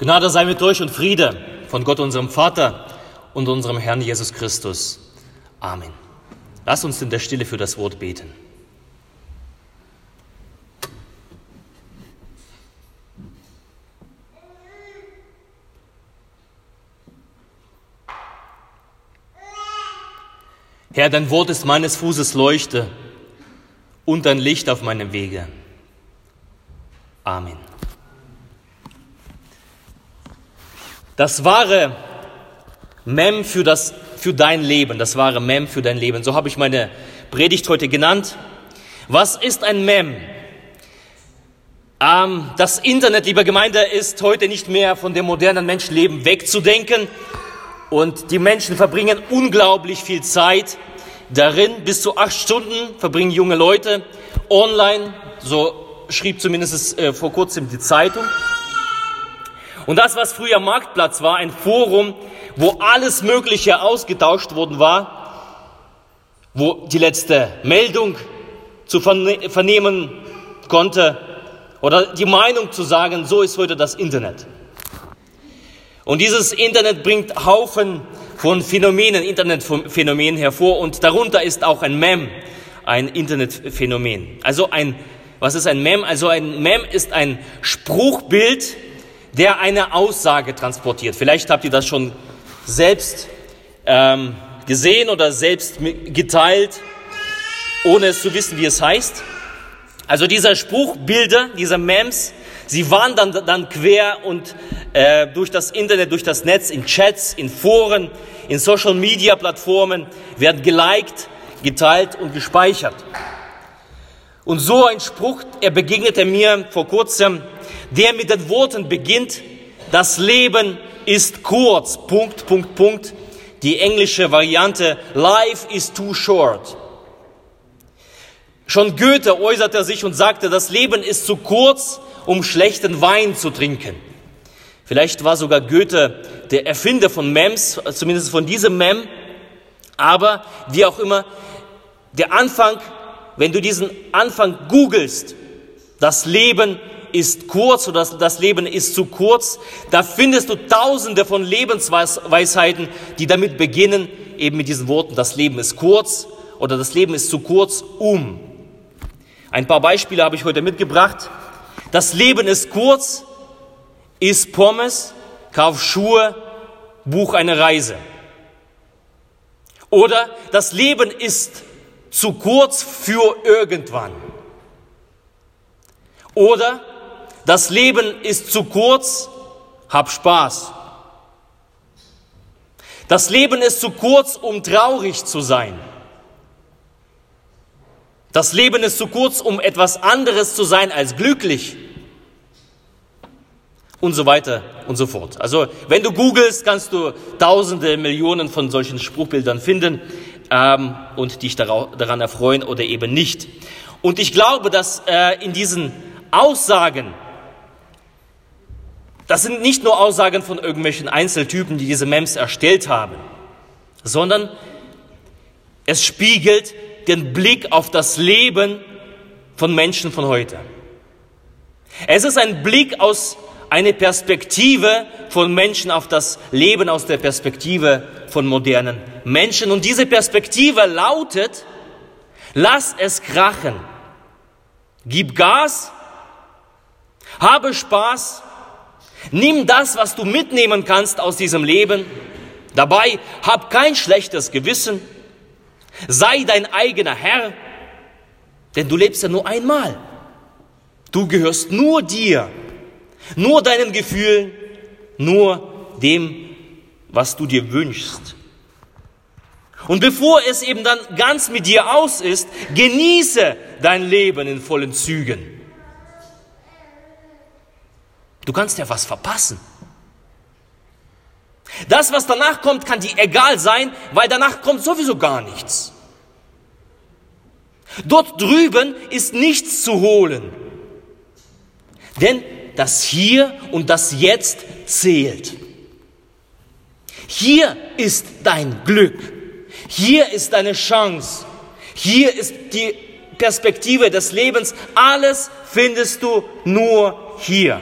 Gnade sei mit euch und Friede von Gott, unserem Vater und unserem Herrn Jesus Christus. Amen. Lasst uns in der Stille für das Wort beten. Herr, dein Wort ist meines Fußes Leuchte und ein Licht auf meinem Wege. Amen. Das wahre Mem für, das, für dein Leben, das wahre Mem für dein Leben. So habe ich meine Predigt heute genannt. Was ist ein Mem? Ähm, das Internet, liebe Gemeinde, ist heute nicht mehr von dem modernen Menschenleben wegzudenken. Und die Menschen verbringen unglaublich viel Zeit darin. Bis zu acht Stunden verbringen junge Leute online. So schrieb zumindest äh, vor kurzem die Zeitung. Und das, was früher Marktplatz war, ein Forum, wo alles Mögliche ausgetauscht worden war, wo die letzte Meldung zu vernehmen konnte oder die Meinung zu sagen, so ist heute das Internet. Und dieses Internet bringt Haufen von Phänomenen, Internetphänomenen hervor und darunter ist auch ein Mem, ein Internetphänomen. Also ein, was ist ein Mem? Also ein Mem ist ein Spruchbild, der eine Aussage transportiert. Vielleicht habt ihr das schon selbst ähm, gesehen oder selbst geteilt, ohne es zu wissen, wie es heißt. Also dieser Spruchbilder, diese Memes, sie wandern dann quer und äh, durch das Internet, durch das Netz, in Chats, in Foren, in Social-Media-Plattformen, werden geliked, geteilt und gespeichert. Und so ein Spruch, er begegnete mir vor kurzem der mit den Worten beginnt, das Leben ist kurz, Punkt, Punkt, Punkt. Die englische Variante, Life is too short. Schon Goethe äußerte sich und sagte, das Leben ist zu kurz, um schlechten Wein zu trinken. Vielleicht war sogar Goethe der Erfinder von Mems, zumindest von diesem Mem. Aber wie auch immer, der Anfang, wenn du diesen Anfang googelst, das Leben ist kurz oder das Leben ist zu kurz. Da findest du tausende von Lebensweisheiten, die damit beginnen, eben mit diesen Worten, das Leben ist kurz oder das Leben ist zu kurz, um. Ein paar Beispiele habe ich heute mitgebracht. Das Leben ist kurz, isst Pommes, kauf Schuhe, buch eine Reise. Oder das Leben ist zu kurz für irgendwann. Oder das Leben ist zu kurz, hab Spaß. Das Leben ist zu kurz, um traurig zu sein. Das Leben ist zu kurz, um etwas anderes zu sein als glücklich. Und so weiter und so fort. Also, wenn du googelst, kannst du tausende, Millionen von solchen Spruchbildern finden ähm, und dich daran erfreuen oder eben nicht. Und ich glaube, dass äh, in diesen Aussagen das sind nicht nur Aussagen von irgendwelchen Einzeltypen, die diese Mems erstellt haben, sondern es spiegelt den Blick auf das Leben von Menschen von heute. Es ist ein Blick aus einer Perspektive von Menschen auf das Leben aus der Perspektive von modernen Menschen. Und diese Perspektive lautet, lass es krachen, gib Gas, habe Spaß Nimm das, was du mitnehmen kannst aus diesem Leben. Dabei hab kein schlechtes Gewissen. Sei dein eigener Herr, denn du lebst ja nur einmal. Du gehörst nur dir, nur deinen Gefühlen, nur dem, was du dir wünschst. Und bevor es eben dann ganz mit dir aus ist, genieße dein Leben in vollen Zügen. Du kannst ja was verpassen. Das, was danach kommt, kann dir egal sein, weil danach kommt sowieso gar nichts. Dort drüben ist nichts zu holen. Denn das Hier und das Jetzt zählt. Hier ist dein Glück. Hier ist deine Chance. Hier ist die Perspektive des Lebens. Alles findest du nur hier.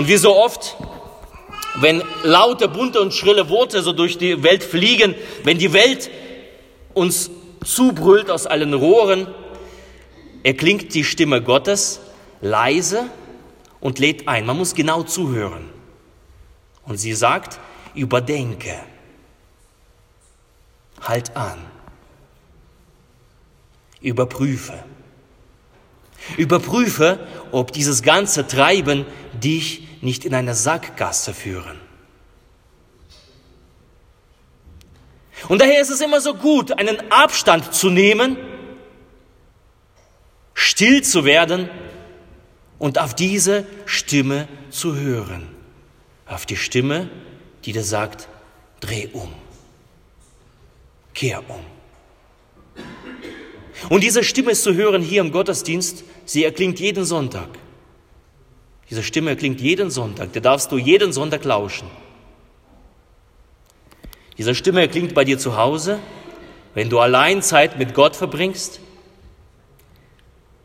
Und wie so oft, wenn laute, bunte und schrille Worte so durch die Welt fliegen, wenn die Welt uns zubrüllt aus allen Rohren, erklingt die Stimme Gottes leise und lädt ein. Man muss genau zuhören. Und sie sagt, überdenke, halt an, überprüfe. Überprüfe, ob dieses ganze Treiben dich nicht in eine Sackgasse führen. Und daher ist es immer so gut, einen Abstand zu nehmen, still zu werden und auf diese Stimme zu hören. Auf die Stimme, die dir sagt, dreh um, kehr um. Und diese Stimme ist zu hören hier im Gottesdienst, sie erklingt jeden Sonntag. Diese Stimme erklingt jeden Sonntag, der darfst du jeden Sonntag lauschen. Diese Stimme erklingt bei dir zu Hause, wenn du allein Zeit mit Gott verbringst.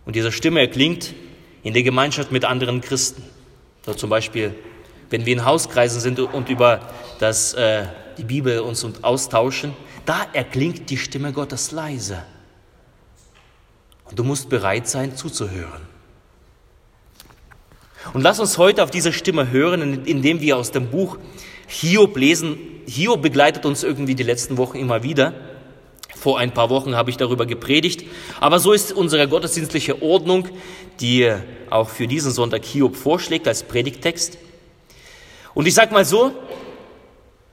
Und diese Stimme erklingt in der Gemeinschaft mit anderen Christen. So zum Beispiel, wenn wir in Hauskreisen sind und über das, äh, die Bibel uns austauschen, da erklingt die Stimme Gottes leise. Und du musst bereit sein, zuzuhören. Und lass uns heute auf diese Stimme hören, indem wir aus dem Buch Hiob lesen. Hiob begleitet uns irgendwie die letzten Wochen immer wieder. Vor ein paar Wochen habe ich darüber gepredigt. Aber so ist unsere gottesdienstliche Ordnung, die auch für diesen Sonntag Hiob vorschlägt als Predigtext. Und ich sage mal so,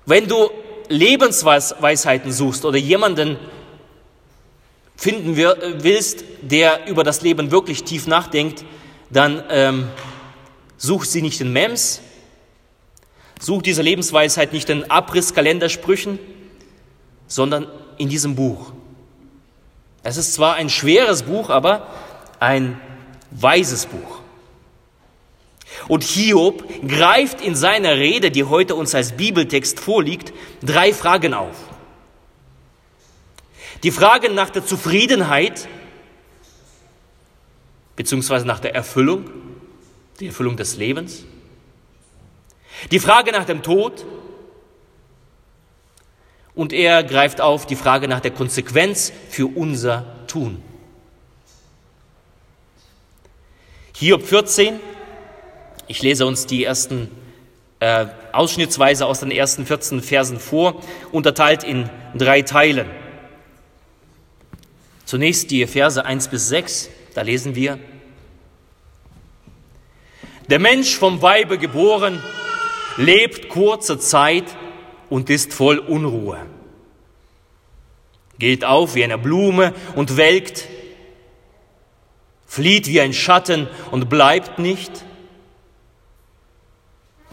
wenn du Lebensweisheiten suchst oder jemanden finden willst, der über das Leben wirklich tief nachdenkt, dann ähm, such sie nicht in Mems, such diese Lebensweisheit nicht in Abrisskalendersprüchen, sondern in diesem Buch. Es ist zwar ein schweres Buch, aber ein weises Buch. Und Hiob greift in seiner Rede, die heute uns als Bibeltext vorliegt, drei Fragen auf. Die Frage nach der Zufriedenheit beziehungsweise nach der Erfüllung, die Erfüllung des Lebens. Die Frage nach dem Tod. Und er greift auf die Frage nach der Konsequenz für unser Tun. Hiob 14, ich lese uns die ersten äh, ausschnittsweise aus den ersten 14 Versen vor, unterteilt in drei Teilen. Zunächst die Verse 1 bis 6, da lesen wir, der Mensch vom Weibe geboren, lebt kurze Zeit und ist voll Unruhe. Geht auf wie eine Blume und welkt, flieht wie ein Schatten und bleibt nicht.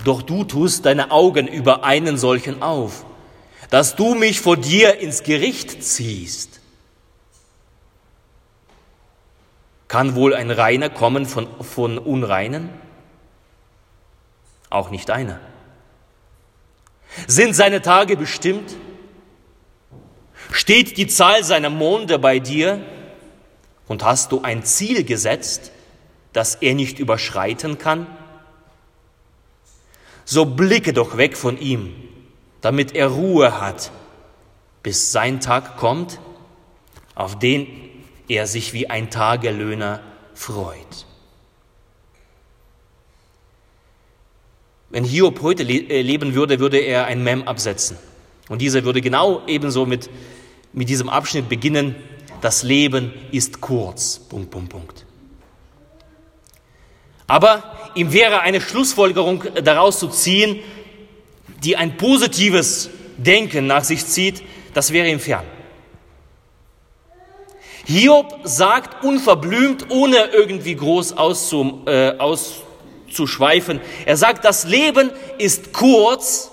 Doch du tust deine Augen über einen solchen auf, dass du mich vor dir ins Gericht ziehst. Kann wohl ein Reiner kommen von, von Unreinen? Auch nicht einer. Sind seine Tage bestimmt? Steht die Zahl seiner Monde bei dir? Und hast du ein Ziel gesetzt, das er nicht überschreiten kann? So blicke doch weg von ihm, damit er Ruhe hat, bis sein Tag kommt, auf den er sich wie ein Tagelöhner freut. Wenn Hiob heute äh, leben würde, würde er ein Mem absetzen. Und dieser würde genau ebenso mit, mit diesem Abschnitt beginnen. Das Leben ist kurz. Punkt, Punkt, Punkt. Aber ihm wäre eine Schlussfolgerung daraus zu ziehen, die ein positives Denken nach sich zieht, das wäre ihm fern. Hiob sagt unverblümt, ohne irgendwie groß auszu, äh, auszuschweifen, er sagt, das Leben ist kurz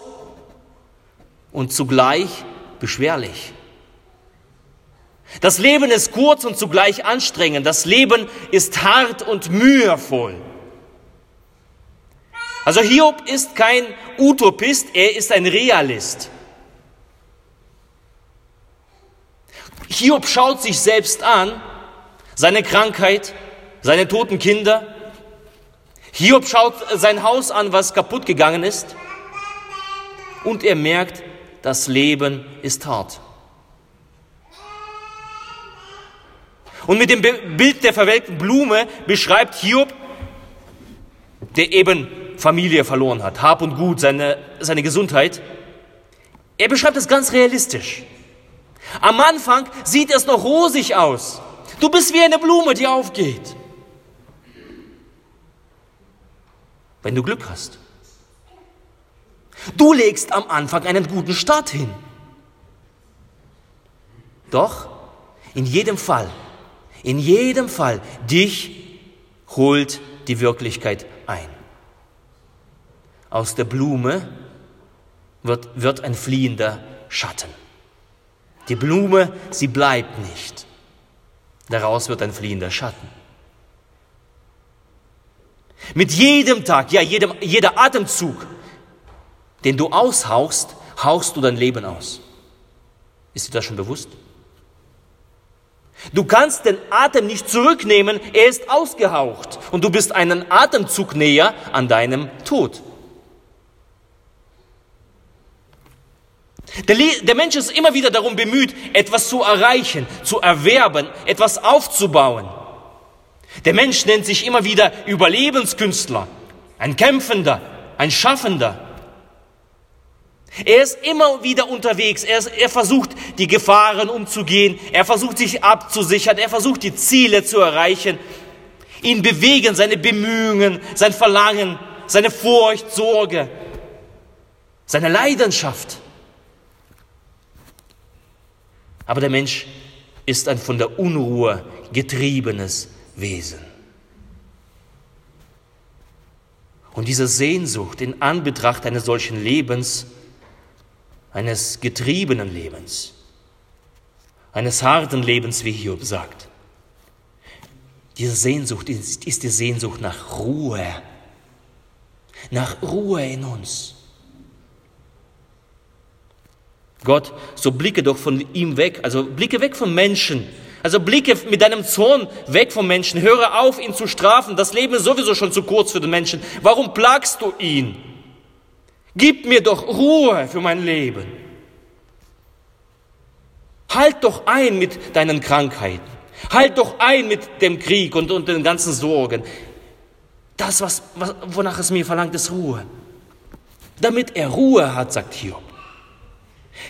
und zugleich beschwerlich. Das Leben ist kurz und zugleich anstrengend. Das Leben ist hart und mühevoll. Also Hiob ist kein Utopist, er ist ein Realist. Hiob schaut sich selbst an, seine Krankheit, seine toten Kinder. Hiob schaut sein Haus an, was kaputt gegangen ist. Und er merkt, das Leben ist hart. Und mit dem Bild der verwelkten Blume beschreibt Hiob, der eben Familie verloren hat, Hab und Gut, seine, seine Gesundheit. Er beschreibt es ganz realistisch. Am Anfang sieht es noch rosig aus. Du bist wie eine Blume, die aufgeht. Wenn du Glück hast. Du legst am Anfang einen guten Start hin. Doch in jedem Fall, in jedem Fall, dich holt die Wirklichkeit ein. Aus der Blume wird, wird ein fliehender Schatten. Die Blume, sie bleibt nicht. Daraus wird ein fliehender Schatten. Mit jedem Tag, ja, jedem, jeder Atemzug, den du aushauchst, hauchst du dein Leben aus. Ist dir das schon bewusst? Du kannst den Atem nicht zurücknehmen, er ist ausgehaucht und du bist einen Atemzug näher an deinem Tod. Der, der, Mensch ist immer wieder darum bemüht, etwas zu erreichen, zu erwerben, etwas aufzubauen. Der Mensch nennt sich immer wieder Überlebenskünstler, ein Kämpfender, ein Schaffender. Er ist immer wieder unterwegs. Er, ist, er, versucht, die Gefahren umzugehen. Er versucht, sich abzusichern. Er versucht, die Ziele zu erreichen. Ihn bewegen seine Bemühungen, sein Verlangen, seine Furcht, Sorge, seine Leidenschaft. Aber der Mensch ist ein von der Unruhe getriebenes Wesen. Und diese Sehnsucht in Anbetracht eines solchen Lebens eines getriebenen Lebens, eines harten Lebens, wie Hiob sagt. Diese Sehnsucht ist, ist die Sehnsucht nach Ruhe, nach Ruhe in uns. Gott, so blicke doch von ihm weg, also blicke weg vom Menschen, also blicke mit deinem Zorn weg vom Menschen, höre auf, ihn zu strafen, das Leben ist sowieso schon zu kurz für den Menschen, warum plagst du ihn? Gib mir doch Ruhe für mein Leben. Halt doch ein mit deinen Krankheiten. Halt doch ein mit dem Krieg und, und den ganzen Sorgen. Das, was, was, wonach es mir verlangt, ist Ruhe. Damit er Ruhe hat, sagt Hiob.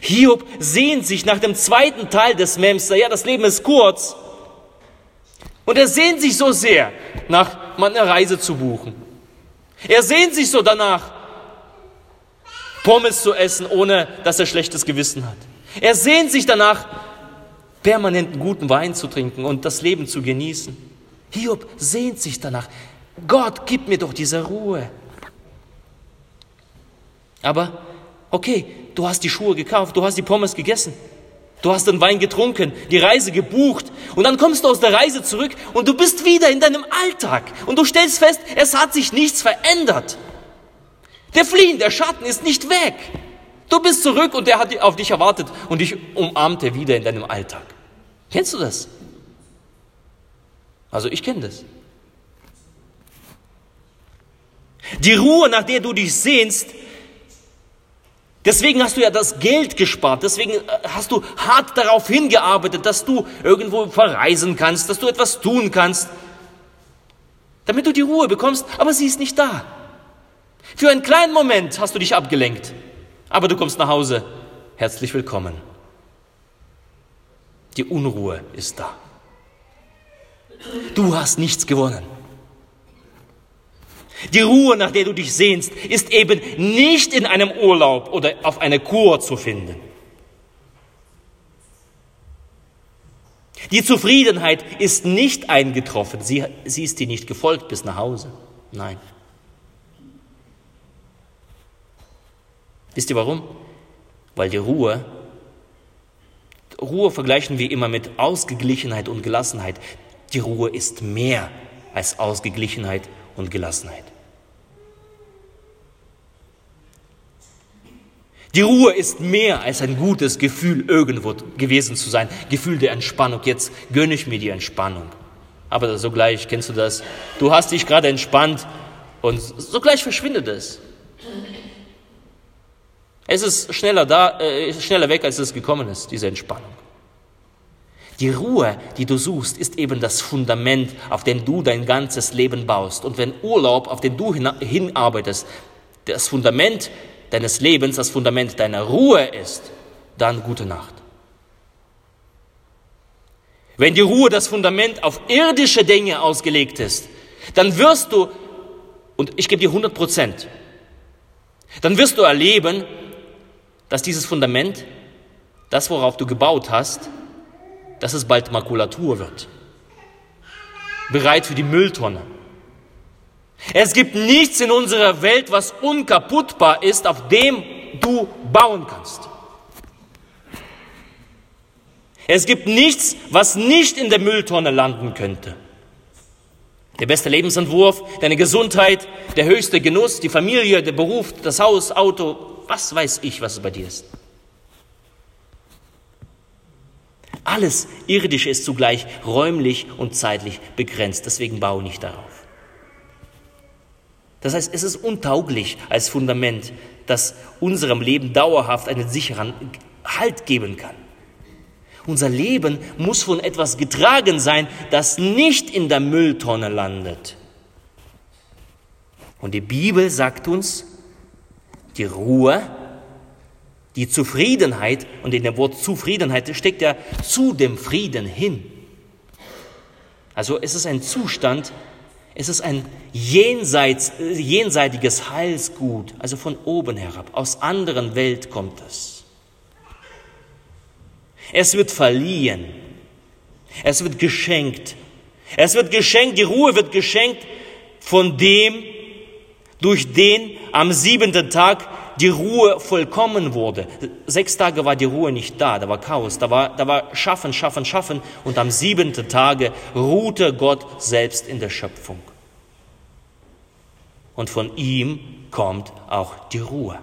Hiob sehnt sich nach dem zweiten Teil des Memster. Ja, das Leben ist kurz. Und er sehnt sich so sehr nach mal eine Reise zu buchen. Er sehnt sich so danach, Pommes zu essen, ohne dass er schlechtes Gewissen hat. Er sehnt sich danach, permanenten guten Wein zu trinken und das Leben zu genießen. Hiob sehnt sich danach. Gott, gib mir doch diese Ruhe. Aber, okay, du hast die Schuhe gekauft, du hast die Pommes gegessen, du hast den Wein getrunken, die Reise gebucht und dann kommst du aus der Reise zurück und du bist wieder in deinem Alltag und du stellst fest, es hat sich nichts verändert. Der Fliehen, der Schatten ist nicht weg. Du bist zurück und er hat auf dich erwartet und dich umarmte wieder in deinem Alltag. Kennst du das? Also ich kenne das. Die Ruhe, nach der du dich sehnst, deswegen hast du ja das Geld gespart, deswegen äh, hast du hart darauf hingearbeitet, dass du irgendwo verreisen kannst, dass du etwas tun kannst, damit du die Ruhe bekommst, aber sie ist nicht da. Für einen kleinen Moment hast du dich abgelenkt, aber du kommst nach Hause. Herzlich willkommen. Die Unruhe ist da. Du hast nichts gewonnen. Die Ruhe, nach der du dich sehnst, ist eben nicht in einem Urlaub oder auf einer Kur zu finden. Die Zufriedenheit ist nicht eingetroffen. Sie, sie ist dir nicht gefolgt bis nach Hause. Nein. Wisst ihr warum? Weil die Ruhe, Ruhe vergleichen wir immer mit Ausgeglichenheit und Gelassenheit. Die Ruhe ist mehr als Ausgeglichenheit und Gelassenheit. Die Ruhe ist mehr als ein gutes Gefühl, irgendwo gewesen zu sein. Gefühl der Entspannung. Jetzt gönne ich mir die Entspannung. Aber sogleich, kennst du das? Du hast dich gerade entspannt Und sogleich verschwindet es. Es ist schneller da, äh, schneller weg, als es gekommen ist, diese Entspannung. Die Ruhe, die du suchst, ist eben das Fundament, auf dem du dein ganzes Leben baust. Und wenn Urlaub, auf den du hinarbeitest, das Fundament deines Lebens, das Fundament deiner Ruhe ist, dann gute Nacht. Wenn die Ruhe das Fundament auf irdische Dinge ausgelegt ist, dann wirst du, und ich gebe dir 100 Prozent, dann wirst du erleben, dass dieses Fundament, das worauf du gebaut hast, dass es bald Makulatur wird. Bereit für die Mülltonne. Es gibt nichts in unserer Welt, was unkaputtbar ist, auf dem du bauen kannst. Es gibt nichts, was nicht in der Mülltonne landen könnte. Der beste Lebensentwurf, deine Gesundheit, der höchste Genuss, die Familie, der Beruf, das Haus, Auto, was weiß ich, was es bei dir ist. Alles Irdische ist zugleich räumlich und zeitlich begrenzt, deswegen baue nicht darauf. Das heißt, es ist untauglich als Fundament, das unserem Leben dauerhaft einen sicheren Halt geben kann. Unser Leben muss von etwas getragen sein, das nicht in der Mülltonne landet. Und die Bibel sagt uns, die Ruhe, die Zufriedenheit, und in dem Wort Zufriedenheit steckt ja zu dem Frieden hin. Also es ist ein Zustand, es ist ein jenseits, jenseitiges Heilsgut, also von oben herab, aus anderen Welt kommt es. Es wird verliehen, es wird geschenkt, es wird geschenkt, die Ruhe wird geschenkt von dem, durch den am siebenten Tag die Ruhe vollkommen wurde. Sechs Tage war die Ruhe nicht da, da war Chaos, da war, da war Schaffen, Schaffen, Schaffen und am siebenten Tage ruhte Gott selbst in der Schöpfung. Und von ihm kommt auch die Ruhe.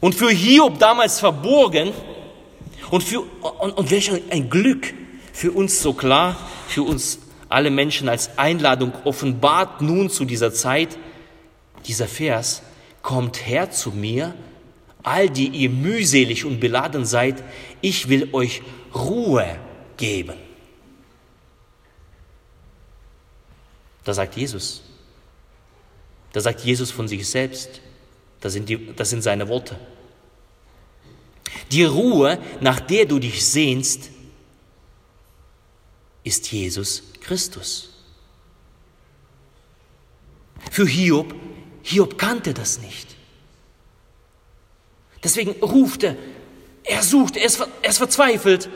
Und für Hiob damals verborgen und, für, und, und welch ein Glück für uns so klar, für uns alle Menschen als Einladung offenbart nun zu dieser Zeit, dieser Vers, kommt her zu mir, all die ihr mühselig und beladen seid, ich will euch Ruhe geben. Da sagt Jesus. Da sagt Jesus von sich selbst. Das sind, die, das sind seine Worte. Die Ruhe, nach der du dich sehnst, ist Jesus Christus. Für Hiob Hiob kannte das nicht. Deswegen ruft er, er sucht, er ist, er ist verzweifelt.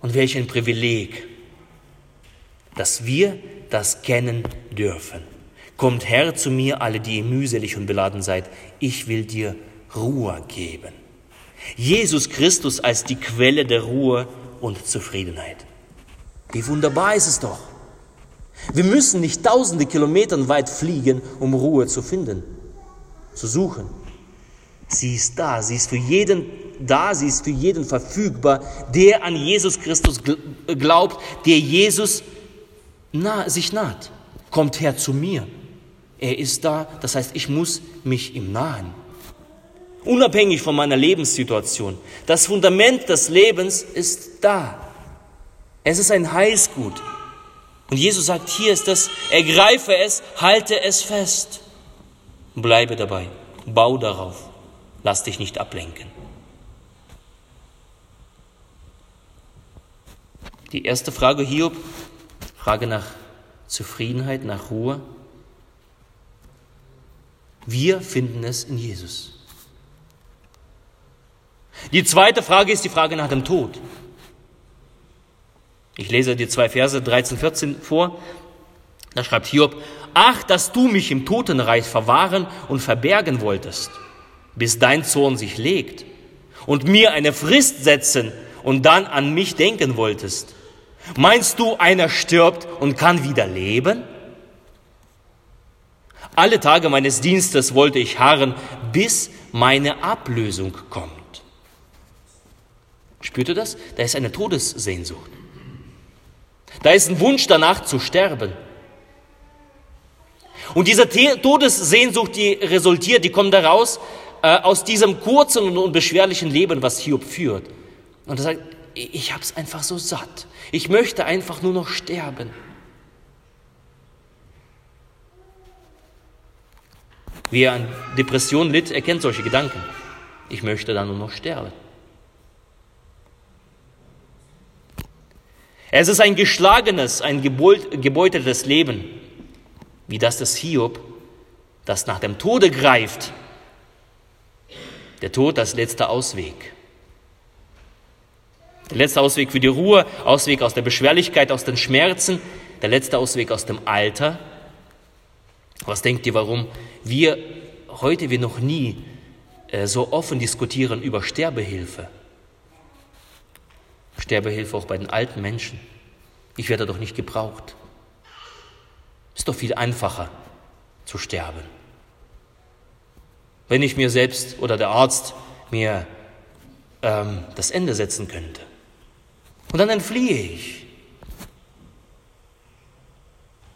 Und welch ein Privileg, dass wir das kennen dürfen. Kommt Herr zu mir, alle, die ihr mühselig und beladen seid, ich will dir Ruhe geben. Jesus Christus als die Quelle der Ruhe und Zufriedenheit. Wie wunderbar ist es doch. Wir müssen nicht tausende Kilometer weit fliegen, um Ruhe zu finden, zu suchen. Sie ist da, sie ist für jeden da, sie ist für jeden verfügbar, der an Jesus Christus glaubt, der Jesus nah, sich naht. Kommt her zu mir. Er ist da, das heißt, ich muss mich ihm nahen. Unabhängig von meiner Lebenssituation. Das Fundament des Lebens ist da. Es ist ein Heilsgut. Und Jesus sagt, hier ist das, ergreife es, halte es fest. Bleibe dabei, bau darauf, lass dich nicht ablenken. Die erste Frage Hiob, Frage nach Zufriedenheit, nach Ruhe. Wir finden es in Jesus. Die zweite Frage ist die Frage nach dem Tod. Ich lese dir zwei Verse 13, 14 vor. Da schreibt Hiob, ach, dass du mich im Totenreich verwahren und verbergen wolltest, bis dein Zorn sich legt und mir eine Frist setzen und dann an mich denken wolltest. Meinst du, einer stirbt und kann wieder leben? Alle Tage meines Dienstes wollte ich harren, bis meine Ablösung kommt. Spürt ihr das? Da ist eine Todessehnsucht. Da ist ein Wunsch danach zu sterben. Und diese Todessehnsucht, die resultiert, die kommt daraus äh, aus diesem kurzen und unbeschwerlichen Leben, was Hiob führt. Und er sagt, ich habe es einfach so satt. Ich möchte einfach nur noch sterben. Wer an Depression litt, erkennt solche Gedanken. Ich möchte dann nur noch sterben. Es ist ein geschlagenes, ein gebeuteltes Leben, wie das des Hiob, das nach dem Tode greift. Der Tod als letzter Ausweg. Der letzte Ausweg für die Ruhe, Ausweg aus der Beschwerlichkeit, aus den Schmerzen, der letzte Ausweg aus dem Alter. Was denkt ihr, warum wir heute wie noch nie äh, so offen diskutieren über Sterbehilfe? Sterbehilfe auch bei den alten Menschen. Ich werde doch nicht gebraucht. Ist doch viel einfacher zu sterben. Wenn ich mir selbst oder der Arzt mir ähm, das Ende setzen könnte. Und dann entfliehe ich.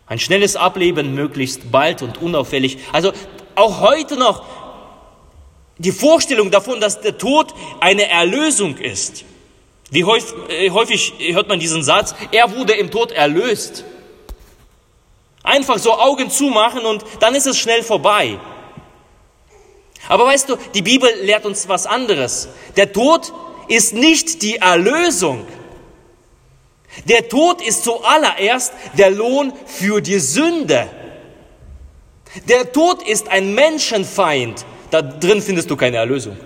Ein schnelles Ableben möglichst bald und unauffällig. Also auch heute noch die Vorstellung davon, dass der Tod eine Erlösung ist. Wie äh, häufig hört man diesen Satz, er wurde im Tod erlöst. Einfach so Augen zumachen und dann ist es schnell vorbei. Aber weißt du, die Bibel lehrt uns was anderes. Der Tod ist nicht die Erlösung. Der Tod ist zuallererst der Lohn für die Sünde. Der Tod ist ein Menschenfeind. Da drin findest du keine Erlösung.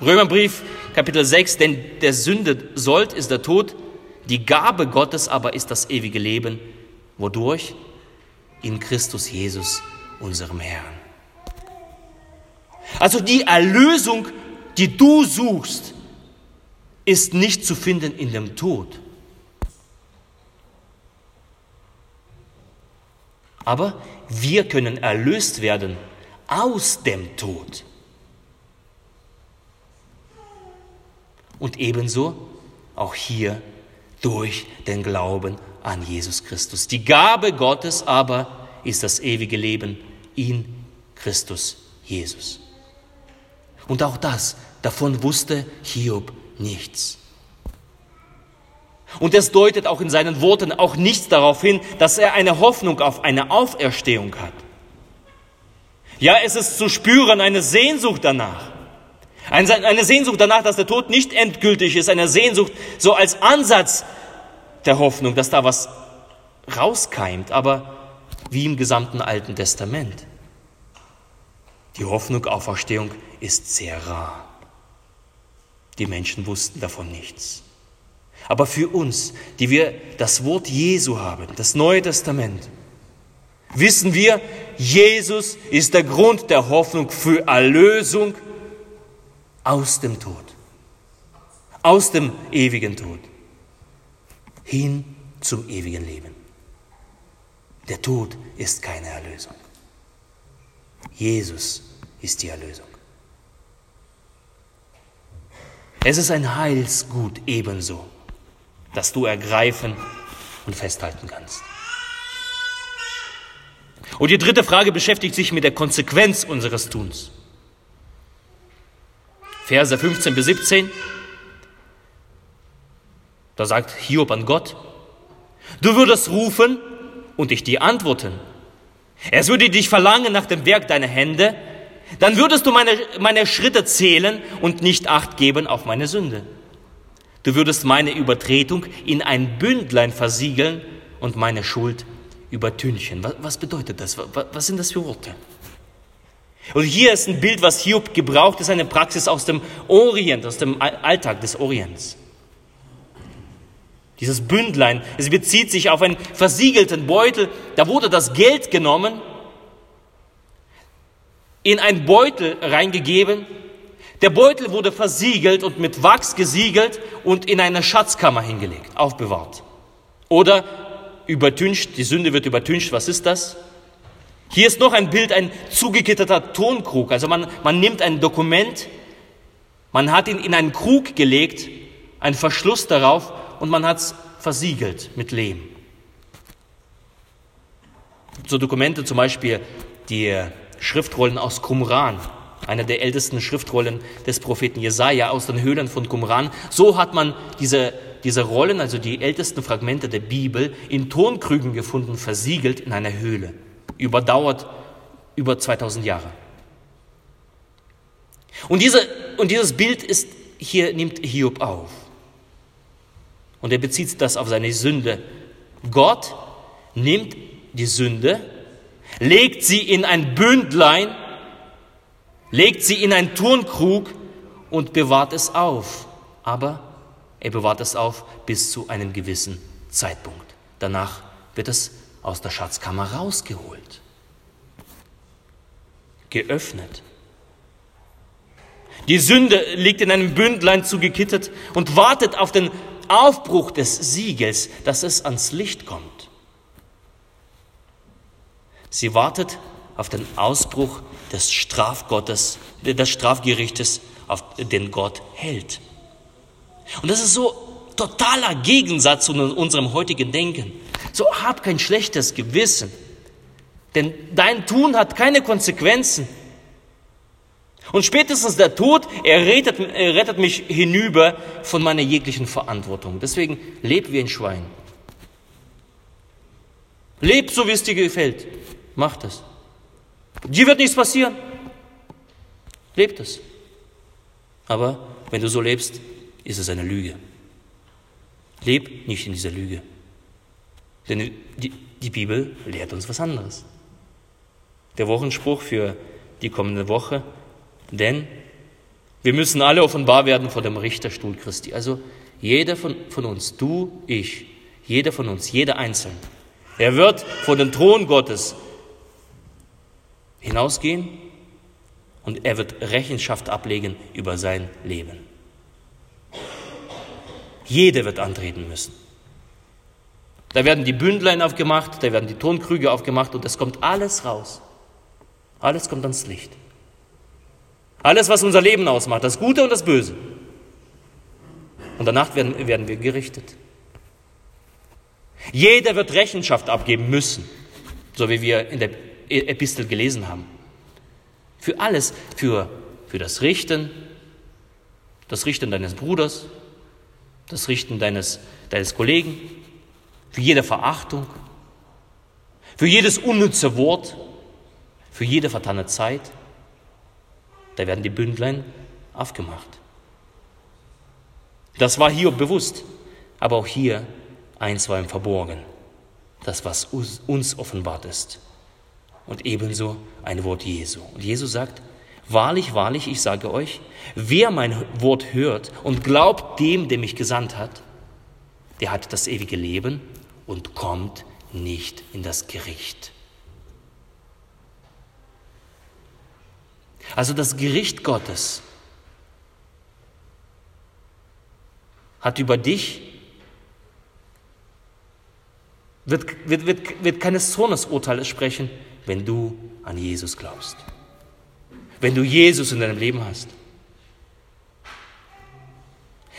Römerbrief, Kapitel 6, denn der Sünde sollt ist der Tod, die Gabe Gottes aber ist das ewige Leben. Wodurch? In Christus Jesus, unserem Herrn. Also die Erlösung, die du suchst, ist nicht zu finden in dem Tod. Aber wir können erlöst werden aus dem Tod. Und ebenso auch hier durch den Glauben an Jesus Christus. Die Gabe Gottes aber ist das ewige Leben in Christus Jesus. Und auch das, davon wusste Hiob nichts. Und es deutet auch in seinen Worten auch nichts darauf hin, dass er eine Hoffnung auf eine Auferstehung hat. Ja, es ist zu spüren, eine Sehnsucht danach. Eine Sehnsucht danach, dass der Tod nicht endgültig ist, eine Sehnsucht so als Ansatz der Hoffnung, dass da was rauskeimt, aber wie im gesamten Alten Testament. Die Hoffnung auf Auferstehung ist sehr rar. Die Menschen wussten davon nichts. Aber für uns, die wir das Wort Jesu haben, das Neue Testament, wissen wir, Jesus ist der Grund der Hoffnung für Erlösung aus dem Tod, aus dem ewigen Tod, hin zum ewigen Leben. Der Tod ist keine Erlösung. Jesus ist die Erlösung. Es ist ein Heilsgut ebenso, das du ergreifen und festhalten kannst. Und die dritte Frage beschäftigt sich mit der Konsequenz unseres Tuns. Verse 15 bis 17. Da sagt Hiob an Gott, du würdest rufen und ich dir antworten. Es würde dich verlangen nach dem Werk deiner Hände, dann würdest du meine, meine Schritte zählen und nicht acht geben auf meine Sünde. Du würdest meine Übertretung in ein Bündlein versiegeln und meine Schuld übertünchen. Was, was bedeutet das? Was, was sind das für Worte? Und hier ist ein Bild, was Hiob gebraucht, ist eine Praxis aus dem Orient, aus dem Alltag des Orients. Dieses Bündlein, es bezieht sich auf einen versiegelten Beutel. Da wurde das Geld genommen, in einen Beutel reingegeben. Der Beutel wurde versiegelt und mit Wachs gesiegelt und in eine Schatzkammer hingelegt, aufbewahrt. Oder übertüncht, die Sünde wird übertüncht, was ist das? Hier ist noch ein Bild, ein zugekitterter Tonkrug. Also man, man nimmt ein Dokument, man hat ihn in einen Krug gelegt, einen Verschluss darauf und man hat es versiegelt mit Lehm. So Dokumente, zum Beispiel die Schriftrollen aus Qumran, einer der ältesten Schriftrollen des Propheten Jesaja aus den Höhlen von Qumran. So hat man diese, diese Rollen, also die ältesten Fragmente der Bibel, in Tonkrügen gefunden, versiegelt in einer Höhle. Überdauert über 2000 Jahre. Und, diese, und dieses Bild ist, hier nimmt Hiob auf. Und er bezieht das auf seine Sünde. Gott nimmt die Sünde, legt sie in ein Bündlein, legt sie in einen Turnkrug und bewahrt es auf. Aber er bewahrt es auf bis zu einem gewissen Zeitpunkt. Danach wird es aus der Schatzkammer rausgeholt, geöffnet. Die Sünde liegt in einem Bündlein zugekittet und wartet auf den Aufbruch des Siegels, dass es ans Licht kommt. Sie wartet auf den Ausbruch des Strafgottes, des Strafgerichtes, auf den Gott hält. Und das ist so totaler Gegensatz zu unserem heutigen Denken. So hab kein schlechtes Gewissen, denn dein Tun hat keine Konsequenzen. Und spätestens der Tod, er rettet, er rettet mich hinüber von meiner jeglichen Verantwortung. Deswegen leb wie ein Schwein. Leb so, wie es dir gefällt. Mach das. Dir wird nichts passieren. Lebt es. Aber wenn du so lebst, ist es eine Lüge. Leb nicht in dieser Lüge. Denn die, die Bibel lehrt uns was anderes. Der Wochenspruch für die kommende Woche, denn wir müssen alle offenbar werden vor dem Richterstuhl Christi. Also jeder von, von uns, du, ich, jeder von uns, jeder Einzelne. Er wird vor den Thron Gottes hinausgehen und er wird Rechenschaft ablegen über sein Leben. Jeder wird antreten müssen. Da werden die Bündlein aufgemacht, da werden die Tonkrüge aufgemacht und es kommt alles raus. Alles kommt ans Licht. Alles, was unser Leben ausmacht, das Gute und das Böse. Und danach werden, werden wir gerichtet. Jeder wird Rechenschaft abgeben müssen, so wie wir in der Epistel gelesen haben. Für alles, für, für das Richten, das Richten deines Bruders, das Richten deines, deines Kollegen, für jede Verachtung, für jedes unnütze Wort, für jede vertane Zeit. Da werden die Bündlein aufgemacht. Das war hier bewusst, aber auch hier eins war im Verborgen, das, was uns offenbart ist und ebenso ein Wort Jesu. Und Jesus sagt, wahrlich, wahrlich, ich sage euch, wer mein Wort hört und glaubt dem, der mich gesandt hat, der hat das ewige Leben und kommt nicht in das Gericht. Also das Gericht Gottes hat über dich, wird, wird, wird, wird keines Zornesurteils sprechen, wenn du an Jesus glaubst. Wenn du Jesus in deinem Leben hast.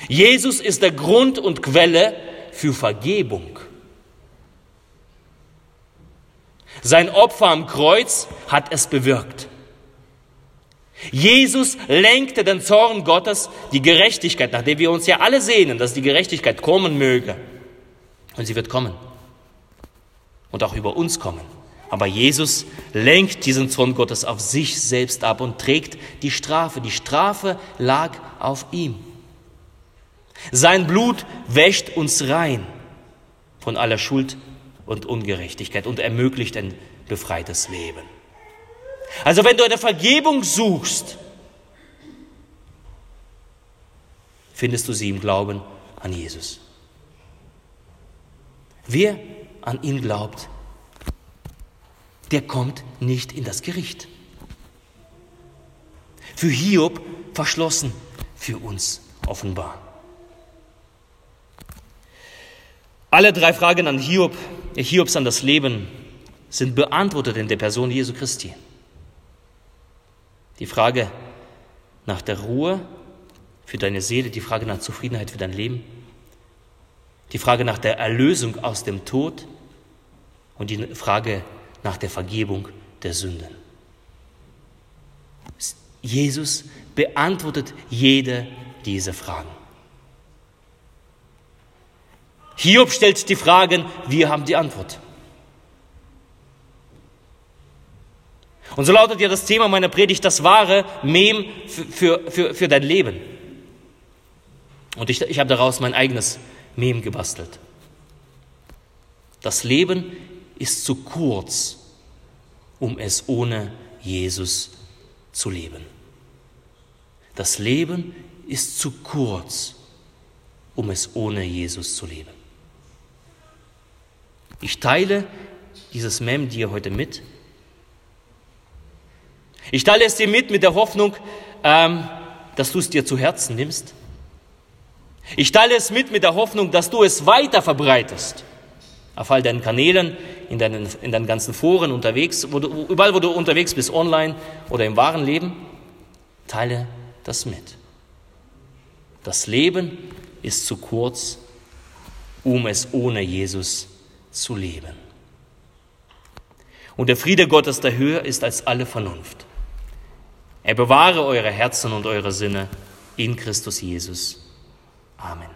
Jesus ist der Grund und Quelle für Vergebung. Sein Opfer am Kreuz hat es bewirkt. Jesus lenkte den Zorn Gottes, die Gerechtigkeit, nach der wir uns ja alle sehnen, dass die Gerechtigkeit kommen möge. Und sie wird kommen. Und auch über uns kommen. Aber Jesus lenkt diesen Zorn Gottes auf sich selbst ab und trägt die Strafe. Die Strafe lag auf ihm. Sein Blut wäscht uns rein von aller Schuld und Ungerechtigkeit und ermöglicht ein befreites Leben. Also wenn du eine Vergebung suchst, findest du sie im Glauben an Jesus. Wer an ihn glaubt, der kommt nicht in das Gericht. Für Hiob verschlossen, für uns offenbar. Alle drei Fragen an Hiob, Hiobs an das Leben, sind beantwortet in der Person Jesu Christi. Die Frage nach der Ruhe für deine Seele, die Frage nach Zufriedenheit für dein Leben, die Frage nach der Erlösung aus dem Tod und die Frage nach der Vergebung der Sünden. Jesus beantwortet jede dieser Fragen. Hiob stellt die Fragen, wir haben die Antwort. Und so lautet ja das Thema meiner Predigt, das wahre Mem für, für, für dein Leben. Und ich, ich habe daraus mein eigenes Mem gebastelt. Das Leben ist zu kurz, um es ohne Jesus zu leben. Das Leben ist zu kurz, um es ohne Jesus zu leben. Ich teile dieses Mem dir heute mit. Ich teile es dir mit mit der Hoffnung, ähm, dass du es dir zu Herzen nimmst. Ich teile es mit mit der Hoffnung, dass du es weiter verbreitest. Auf all deinen Kanälen, in deinen, in deinen ganzen Foren unterwegs, wo du, überall wo du unterwegs bist, online oder im wahren Leben, teile das mit. Das Leben ist zu kurz, um es ohne Jesus zu leben. Und der Friede Gottes, der höher ist als alle Vernunft. Er bewahre eure Herzen und eure Sinne in Christus Jesus. Amen.